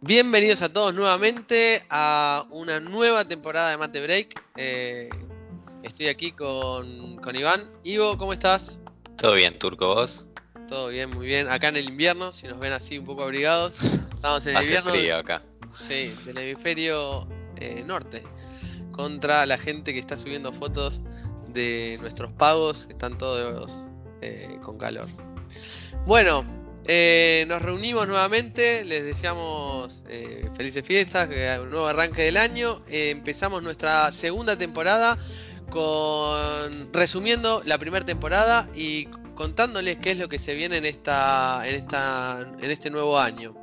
Bienvenidos a todos nuevamente a una nueva temporada de Mate Break. Eh, estoy aquí con, con Iván. Ivo, ¿cómo estás? Todo bien, Turco, ¿vos? Todo bien, muy bien. Acá en el invierno, si nos ven así un poco abrigados. Estamos en el Hace invierno. frío acá. Sí, del hemisferio eh, norte. Contra la gente que está subiendo fotos de nuestros pagos. Están todos eh, con calor. Bueno, eh, nos reunimos nuevamente. Les deseamos eh, felices fiestas, un nuevo arranque del año. Empezamos nuestra segunda temporada con resumiendo la primera temporada y contándoles qué es lo que se viene en esta en esta en este nuevo año.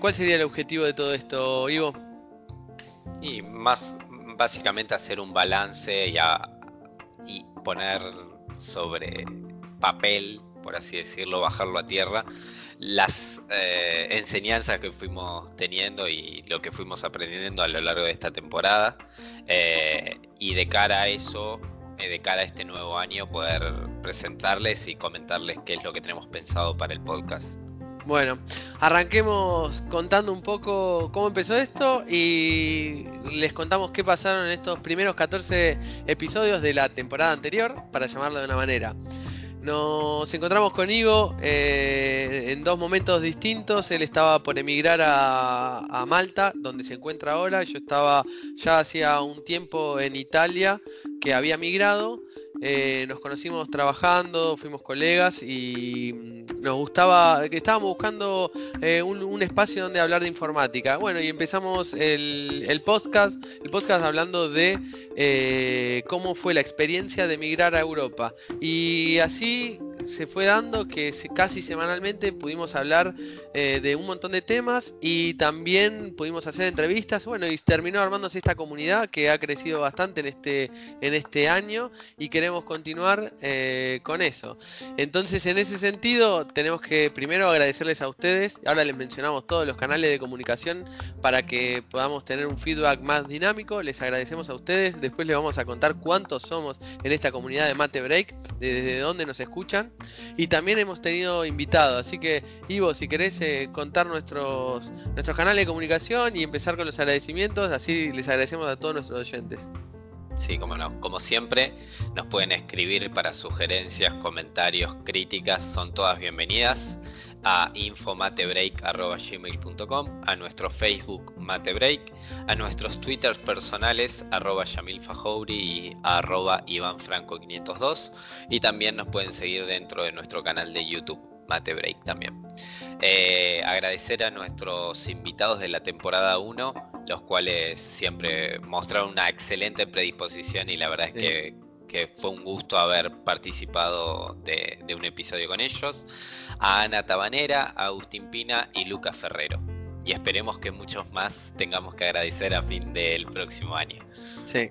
¿Cuál sería el objetivo de todo esto, Ivo? Y más básicamente hacer un balance y, a- y poner sobre papel, por así decirlo, bajarlo a tierra, las eh, enseñanzas que fuimos teniendo y lo que fuimos aprendiendo a lo largo de esta temporada. eh, y de cara a eso, eh, de cara a este nuevo año, poder presentarles y comentarles qué es lo que tenemos pensado para el podcast. Bueno, arranquemos contando un poco cómo empezó esto y les contamos qué pasaron en estos primeros 14 episodios de la temporada anterior, para llamarlo de una manera. Nos encontramos con Ivo eh, en dos momentos distintos. Él estaba por emigrar a, a Malta, donde se encuentra ahora. Yo estaba ya hacía un tiempo en Italia, que había migrado. Eh, nos conocimos trabajando, fuimos colegas y mm, nos gustaba, que estábamos buscando eh, un, espacio donde hablar de informática. Bueno, y empezamos el, podcast, el podcast hablando de eh, cómo fue la experiencia de migrar a Europa. Y así se fue dando que casi semanalmente pudimos hablar eh, de un montón de temas y también pudimos hacer entrevistas. Bueno, y terminó armándose esta comunidad que ha crecido bastante en este, en este año y queremos continuar eh, con eso. Entonces, en ese sentido, tenemos que primero agradecerles a ustedes. Ahora les mencionamos todos los canales de comunicación para que podamos tener un feedback más dinámico. Les agradecemos a ustedes. Después les vamos a contar cuántos somos en esta comunidad de Mate Break, de- desde dónde nos escuchan. Y también hemos tenido invitados. Así que, Ivo, si querés eh, contar nuestros, nuestros canales de comunicación y empezar con los agradecimientos, así les agradecemos a todos nuestros oyentes. Sí, como no. Como siempre, nos pueden escribir para sugerencias, comentarios, críticas, son todas bienvenidas a infomatebreak.gmail.com, a nuestro Facebook Matebreak, a nuestros Twitters personales arroba Yamil Fajouri y arroba Iván Franco 502 y también nos pueden seguir dentro de nuestro canal de YouTube Matebreak también. Eh, agradecer a nuestros invitados de la temporada 1 los cuales siempre mostraron una excelente predisposición y la verdad es Sí. que, que fue un gusto haber participado de, un episodio con ellos, a Ana Tabanera, a Agustín Pina y Lucas Ferrero. Y esperemos que muchos más tengamos que agradecer a fin del próximo año. Sí.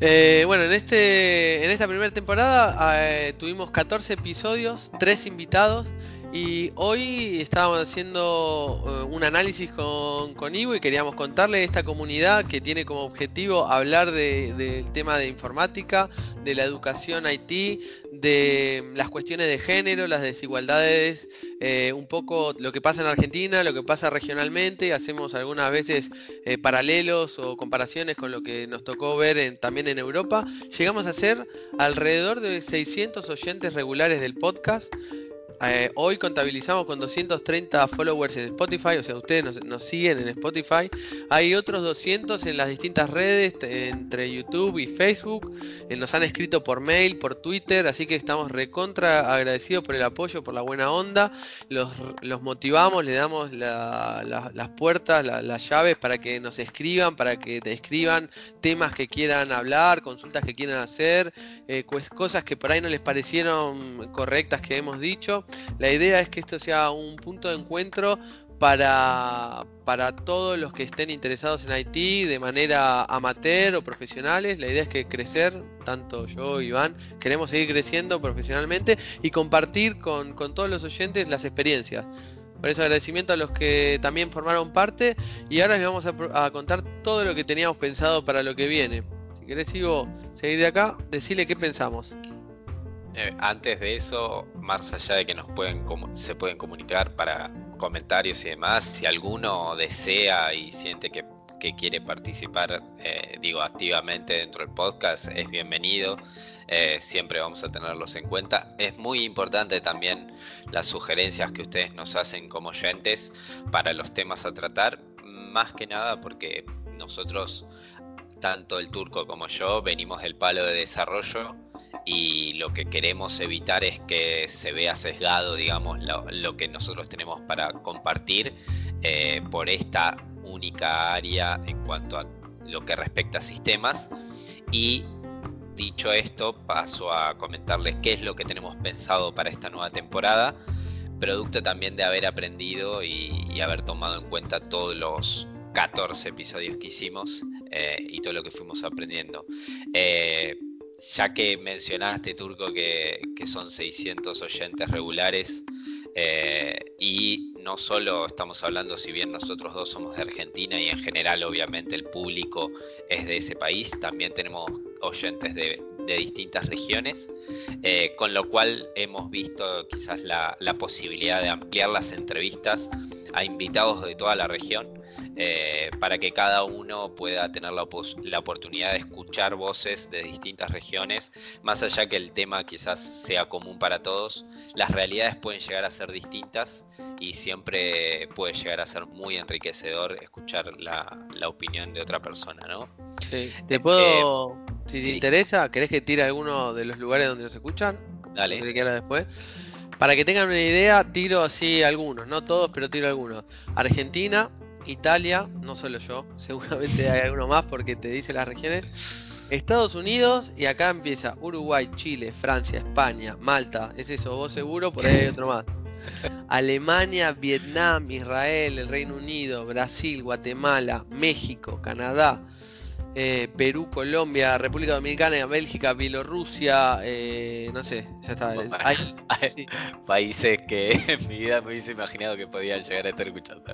Eh, bueno, en, este, en esta primera temporada eh, tuvimos 14 episodios, 3 invitados y hoy estábamos haciendo eh, un análisis con, con Ivo y queríamos contarle esta comunidad que tiene como objetivo hablar de- del tema de informática, de la educación IT, de las cuestiones de género, las desigualdades, eh, un poco lo que pasa en Argentina, lo que pasa regionalmente, hacemos algunas veces eh, paralelos o comparaciones con lo que nos tocó ver también en Europa, llegamos a ser alrededor de 600 oyentes regulares del podcast. Eh, hoy contabilizamos con 230 followers en Spotify, o sea, ustedes nos, siguen en Spotify. Hay otros 200 en las distintas redes, entre YouTube y Facebook. Eh, nos han escrito por mail, por Twitter, así que estamos recontra agradecidos por el apoyo, por la buena onda. Los, los motivamos, les damos la- la- las puertas, la- las llaves para que nos escriban, para que te escriban temas que quieran hablar, consultas que quieran hacer, eh, cosas que por ahí no les parecieron correctas que hemos dicho. La idea es que esto sea un punto de encuentro para, para todos los que estén interesados en IT de manera amateur o profesionales. La idea es que crecer, tanto yo y Iván, queremos seguir creciendo profesionalmente y compartir con, con todos los oyentes las experiencias. Por eso agradecimiento a los que también formaron parte y ahora les vamos a contar todo lo que teníamos pensado para lo que viene. Si querés, Ivo, seguir de acá, decirle qué pensamos. Eh, antes de eso, más allá de que nos pueden se pueden comunicar para comentarios y demás, si alguno desea y siente que, quiere participar, eh, digo, activamente dentro del podcast, es bienvenido. Eh, siempre vamos a tenerlos en cuenta. Es muy importante también las sugerencias que ustedes nos hacen como oyentes para los temas a tratar, más que nada porque nosotros, tanto el turco como yo, venimos del palo de desarrollo y lo que queremos evitar es que se vea sesgado, digamos, lo, que nosotros tenemos para compartir eh, por esta única área en cuanto a lo que respecta a sistemas. Y dicho esto, paso a comentarles qué es lo que tenemos pensado para esta nueva temporada, producto también de haber aprendido y, haber tomado en cuenta todos los 14 episodios que hicimos eh, y todo lo que fuimos aprendiendo. Eh, ya que mencionaste, Turco, que, son 600 oyentes regulares, eh, y no solo estamos hablando, si bien nosotros dos somos de Argentina y en general obviamente el público es de ese país, también tenemos oyentes de, distintas regiones, eh, con lo cual hemos visto quizás la, la posibilidad de ampliar las entrevistas a invitados de toda la región eh, para que cada uno pueda tener la, la, oportunidad de escuchar voces de distintas regiones, más allá que el tema quizás sea común para todos, las realidades pueden llegar a ser distintas y siempre puede llegar a ser muy enriquecedor escuchar la, opinión de otra persona, ¿no? Sí, te puedo, eh, si te interesa, ¿querés que tire alguno de los lugares donde nos escuchan? Dale. después. Para que tengan una idea, tiro así algunos, no todos, pero tiro algunos. Argentina, Italia, no solo yo, seguramente hay alguno más porque te dice las regiones. Estados Unidos y acá empieza Uruguay, Chile, Francia, España, Malta, es eso, vos seguro, por ahí hay otro más. Alemania, Vietnam, Israel, el Reino Unido, Brasil, Guatemala, México, Canadá, eh, Perú, Colombia, República Dominicana, Bélgica, Bielorrusia, eh, no sé, ya está. Hay, Países que en mi vida me hubiese imaginado que podían llegar a estar escuchando.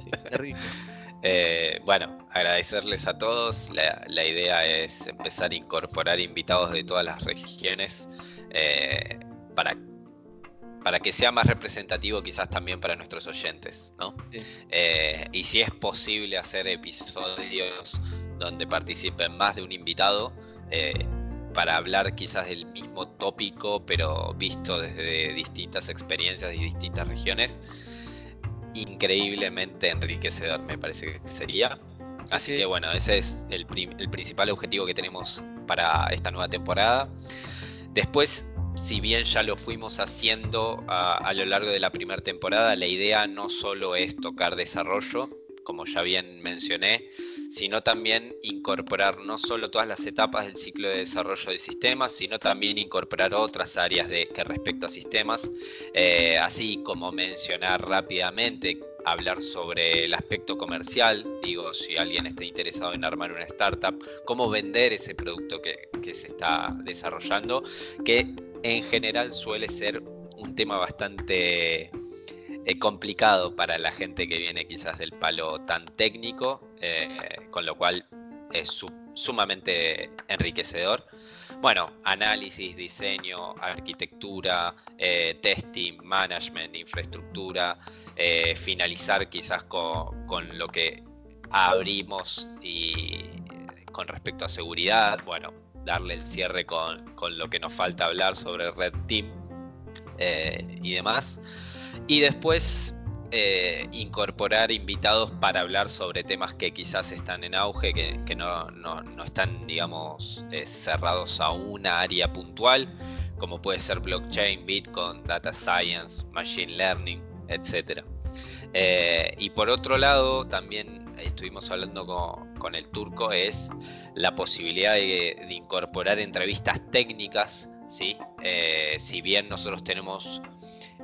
Eh, bueno, agradecerles a todos. La, idea es empezar a incorporar invitados de todas las regiones para, para que sea más representativo quizás también para nuestros oyentes, ¿no? y si es posible hacer episodios donde participen más de un invitado eh, para hablar quizás del mismo tópico, pero visto desde distintas experiencias y distintas regiones. Increíblemente enriquecedor me parece que sería. Así que bueno, ese es el, principal objetivo que tenemos para esta nueva temporada. Después, si bien ya lo fuimos haciendo a, a lo largo de la primera temporada, la idea no solo es tocar desarrollo, como ya bien mencioné, sino también incorporar no solo todas las etapas del ciclo de desarrollo de sistemas, sino también incorporar otras áreas que respecto a sistemas, eh, así como mencionar rápidamente hablar sobre el aspecto comercial, digo, si alguien está interesado en armar una startup, cómo vender ese producto que, que, se está desarrollando, que en general suele ser un tema bastante eh, complicado para la gente que viene quizás del palo tan técnico, eh, con lo cual es sumamente enriquecedor. Bueno, análisis, diseño, arquitectura, eh, testing, management, infraestructura, finalizar quizás con, con, lo que abrimos y con respecto a seguridad, bueno, darle el cierre con, con lo que nos falta hablar sobre Red Team y demás. Y después eh, incorporar invitados para hablar sobre temas que quizás están en auge, que, no, están, digamos, eh, cerrados a una área puntual, como puede ser blockchain, Bitcoin, data science, machine learning, etc. Eh, y por otro lado, también estuvimos hablando con, el turco, es la posibilidad de, incorporar entrevistas técnicas, ¿sí? si bien nosotros tenemos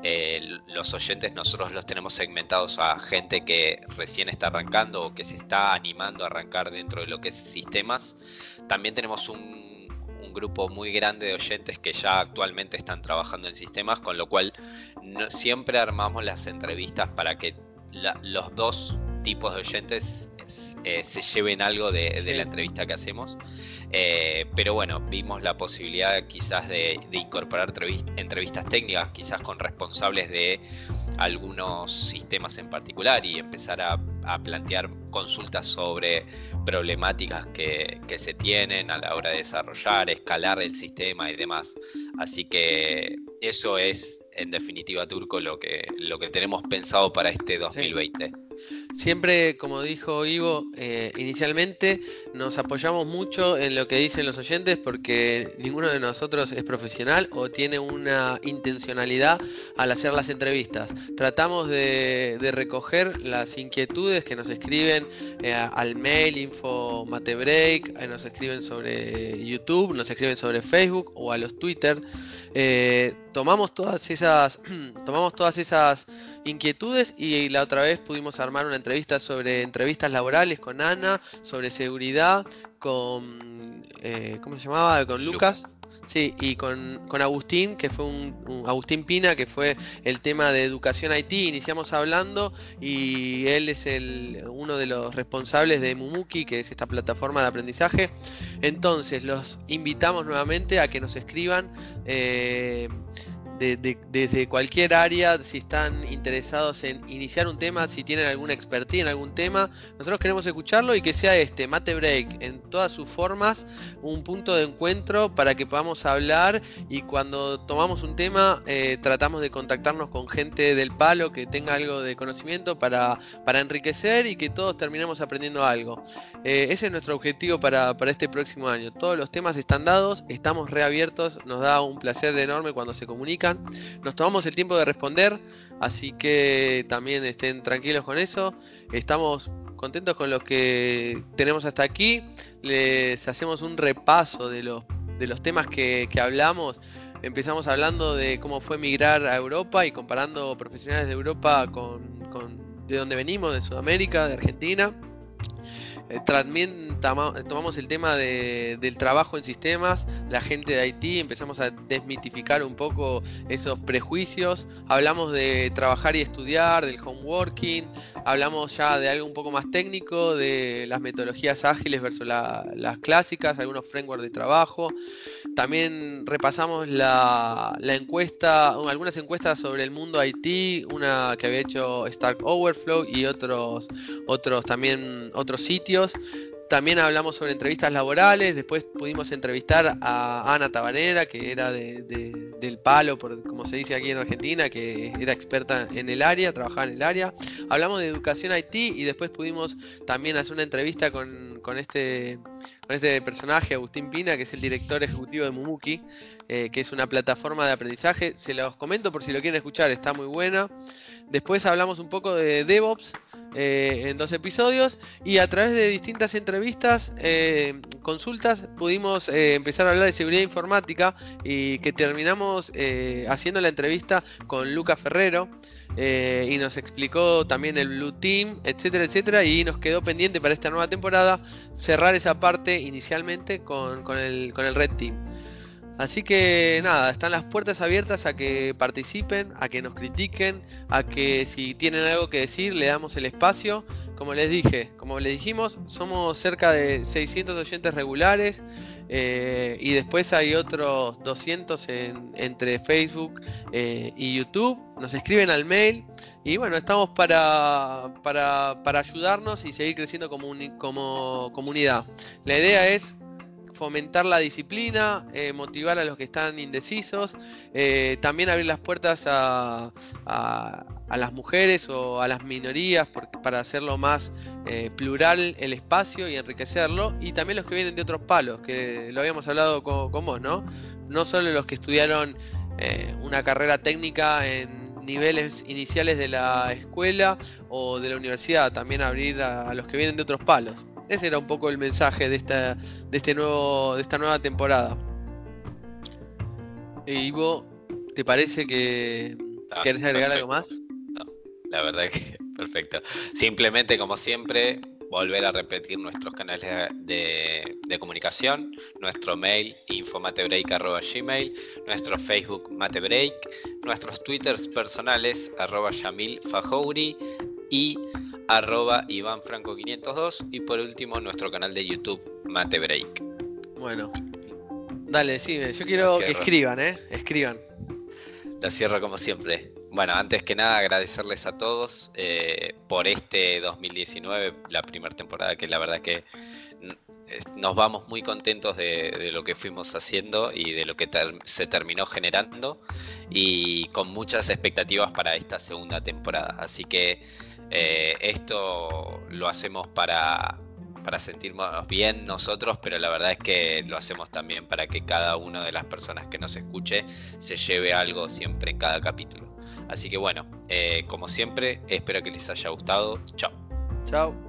eh, los oyentes nosotros los tenemos segmentados a gente que recién está arrancando o que se está animando a arrancar dentro de lo que es sistemas. También tenemos un, grupo muy grande de oyentes que ya actualmente están trabajando en sistemas, con lo cual siempre armamos las entrevistas para que los dos tipos de oyentes eh, se lleven algo de, la entrevista que hacemos. Eh, pero bueno, vimos la posibilidad quizás de, incorporar entrevistas técnicas, quizás con responsables de algunos sistemas en particular y empezar a, plantear consultas sobre problemáticas que, que, se tienen a la hora de desarrollar, escalar el sistema y demás. Así que eso es en definitiva, Turco, lo que, lo que tenemos pensado para este 2020. Siempre, como dijo Ivo, eh, inicialmente nos apoyamos mucho en lo que dicen los oyentes porque ninguno de nosotros es profesional o tiene una intencionalidad al hacer las entrevistas. Tratamos de, recoger las inquietudes que nos escriben eh, al mail info matebreak, eh, nos escriben sobre YouTube, nos escriben sobre Facebook o a los Twitter. tomamos todas esas, tomamos todas esas inquietudes y la otra vez pudimos armar una entrevista sobre entrevistas laborales con Ana, sobre seguridad, con, eh, ¿cómo se llamaba? Con Lucas. Sí, y con, Agustín, que fue un, Agustín Pina, que fue el tema de educación Haití. Iniciamos hablando y él es el, uno de los responsables de Mumuki, que es esta plataforma de aprendizaje. Entonces, los invitamos nuevamente a que nos escriban. Eh, desde cualquier área, si están interesados en iniciar un tema, si tienen alguna expertise en algún tema, nosotros queremos escucharlo y que sea este Mate Break en todas sus formas, un punto de encuentro para que podamos hablar y cuando tomamos un tema eh, tratamos de contactarnos con gente del palo que tenga algo de conocimiento para, para enriquecer y que todos terminemos aprendiendo algo. Eh, ese es nuestro objetivo para, para este próximo año. Todos los temas están dados, estamos reabiertos, nos da un placer enorme cuando se nos tomamos el tiempo de responder, así que también estén tranquilos con eso. Estamos contentos con lo que tenemos hasta aquí. Les hacemos un repaso de los, de los temas que, hablamos. Empezamos hablando de cómo fue migrar a Europa y comparando profesionales de Europa con, con de donde venimos, de Sudamérica, de Argentina. Eh, también tomamos el tema del trabajo en sistemas, la gente de Haití, empezamos a desmitificar un poco esos prejuicios, hablamos de trabajar y estudiar, del homeworking, hablamos ya de algo un poco más técnico, de las metodologías ágiles versus las clásicas, algunos frameworks de trabajo. También repasamos la, encuesta, algunas encuestas sobre el mundo Haití, una que había hecho Stark Overflow y otros, otros también otros sitios también hablamos sobre entrevistas laborales, después pudimos entrevistar a Ana Tabanera, que era del palo, por, como se dice aquí en Argentina, que era experta en el área, trabajaba en el área. Hablamos de educación IT y después pudimos también hacer una entrevista con, este, con este personaje, Agustín Pina, que es el director ejecutivo de Mumuki, eh, que es una plataforma de aprendizaje. Se los comento por si lo quieren escuchar, está muy buena. Después hablamos un poco de DevOps eh, en dos episodios y a través de distintas entrevistas, eh, consultas, pudimos empezar a hablar de seguridad informática y que terminamos haciendo la entrevista con Luca Ferrero y nos explicó también el Blue Team, etcétera, etcétera, y nos quedó pendiente para esta nueva temporada cerrar esa parte inicialmente con, con, el, con el Red Team. Así que nada, están las puertas abiertas a que participen, a que nos critiquen, a que si tienen algo que decir le damos el espacio. Como les dije, como les dijimos, somos cerca de 600 oyentes regulares eh, y después hay otros 200 entre Facebook eh, y YouTube. Nos escriben al mail y bueno, estamos para, para, para ayudarnos y seguir creciendo como, como comunidad. La idea es fomentar la disciplina, eh, motivar a los que están indecisos, eh, también abrir las puertas a, las mujeres o a las minorías para hacerlo más eh, plural el espacio y enriquecerlo, y también los que vienen de otros palos, que lo habíamos hablado con, vos, ¿no? No solo los que estudiaron una carrera técnica en niveles iniciales de la escuela o de la universidad, también abrir a los que vienen de otros palos. Ese era un poco el mensaje de esta, de este nuevo, de esta nueva temporada. Eh, Ivo, ¿te parece que quieres agregar algo más? No, la verdad que perfecto. Simplemente, como siempre, volver a repetir nuestros canales de, comunicación, nuestro mail infomatebreak.gmail, nuestro Facebook matebreak, nuestros twitters personales arroba Yamil y arroba ivanfranco502 y por último nuestro canal de YouTube Mate Break. Bueno, dale, decime, yo quiero que escriban, ¿eh? Escriban. La cierro como siempre. Bueno, antes que nada agradecerles a todos eh, por este 2019, la primera temporada que la verdad que nos vamos muy contentos de, lo que fuimos haciendo y de lo que se terminó generando y con muchas expectativas para esta segunda temporada. Así que eh, esto lo hacemos para, para sentirnos bien nosotros, pero la verdad es que lo hacemos también para que cada una de las personas que nos escuche se lleve algo siempre en cada capítulo. Así que bueno, eh, como siempre, espero que les haya gustado. Chao. Chao.